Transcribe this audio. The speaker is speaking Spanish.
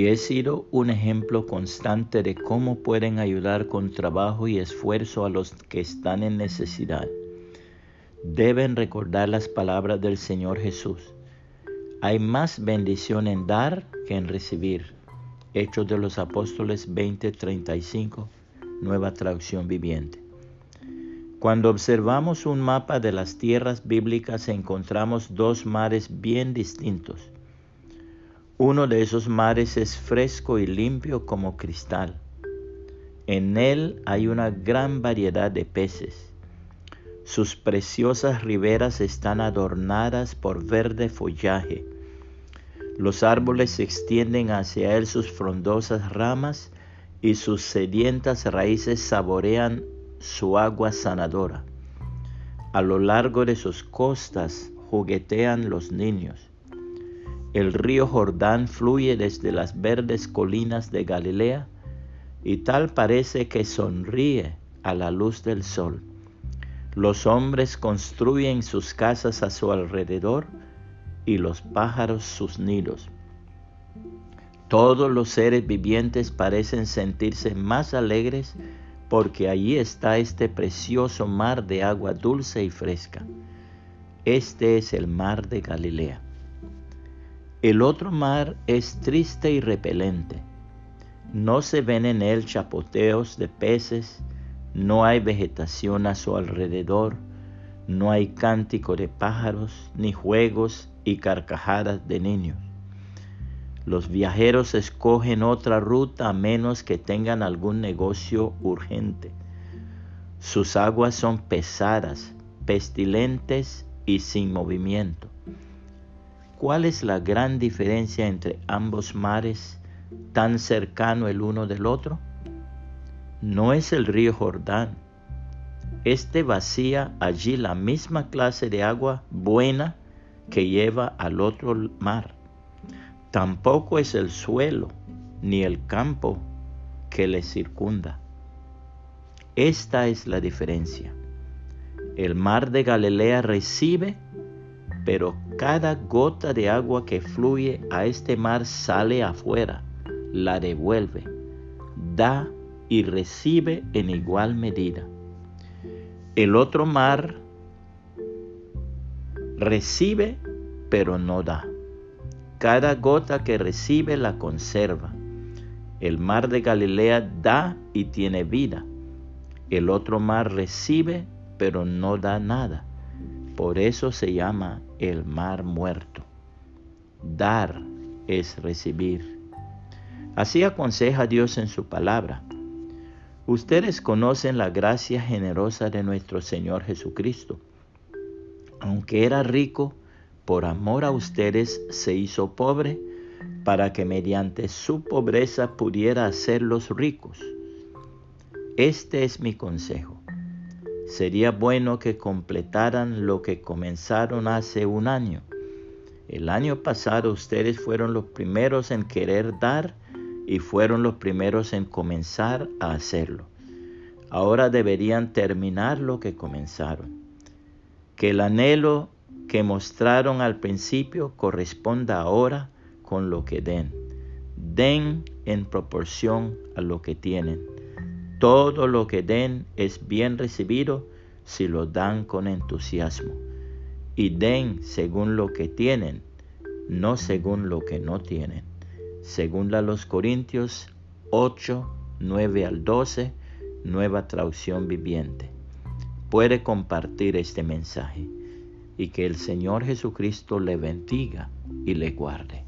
y he sido un ejemplo constante de cómo pueden ayudar con trabajo y esfuerzo a los que están en necesidad. Deben recordar las palabras del Señor Jesús. Hay más bendición en dar que en recibir. Hechos de los Apóstoles 20:35, nueva traducción viviente. Cuando observamos un mapa de las tierras bíblicas encontramos dos mares bien distintos. Uno de esos mares es fresco y limpio como cristal. En él hay una gran variedad de peces. Sus preciosas riberas están adornadas por verde follaje. Los árboles extienden hacia él sus frondosas ramas y sus sedientas raíces saborean su agua sanadora. A lo largo de sus costas juguetean los niños. El río Jordán fluye desde las verdes colinas de Galilea y tal parece que sonríe a la luz del sol. Los hombres construyen sus casas a su alrededor y los pájaros sus nidos. Todos los seres vivientes parecen sentirse más alegres porque allí está este precioso mar de agua dulce y fresca. Este es el mar de Galilea. El otro mar es triste y repelente. No se ven en él chapoteos de peces, no hay vegetación a su alrededor, no hay cántico de pájaros, ni juegos y carcajadas de niños. Los viajeros escogen otra ruta a menos que tengan algún negocio urgente. Sus aguas son pesadas, pestilentes y sin movimiento. ¿Cuál es la gran diferencia entre ambos mares tan cercano el uno del otro? No es el río Jordán. Este vacía allí la misma clase de agua buena que lleva al otro mar. Tampoco es el suelo ni el campo que le circunda. Esta es la diferencia. El mar de Galilea recibe pero cada gota de agua que fluye a este mar sale afuera, la devuelve, da y recibe en igual medida. El otro mar recibe, pero no da. Cada gota que recibe la conserva. El mar de Galilea da y tiene vida. El otro mar recibe, pero no da nada. Por eso se llama el mar muerto. Dar es recibir. Así aconseja Dios en su palabra. Ustedes conocen la gracia generosa de nuestro Señor Jesucristo. Aunque era rico, por amor a ustedes se hizo pobre para que mediante su pobreza pudiera hacerlos ricos. Este es mi consejo sería bueno que completaran lo que comenzaron hace un año. El año pasado ustedes fueron los primeros en querer dar y fueron los primeros en comenzar a hacerlo. Ahora deberían terminar lo que comenzaron. Que el anhelo que mostraron al principio corresponda ahora con lo que den. Den en proporción a lo que tienen todo lo que den es bien recibido si lo dan con entusiasmo. Y den según lo que tienen, no según lo que no tienen. Según la los Corintios 8, 9 al 12, nueva traducción viviente. Puede compartir este mensaje y que el Señor Jesucristo le bendiga y le guarde.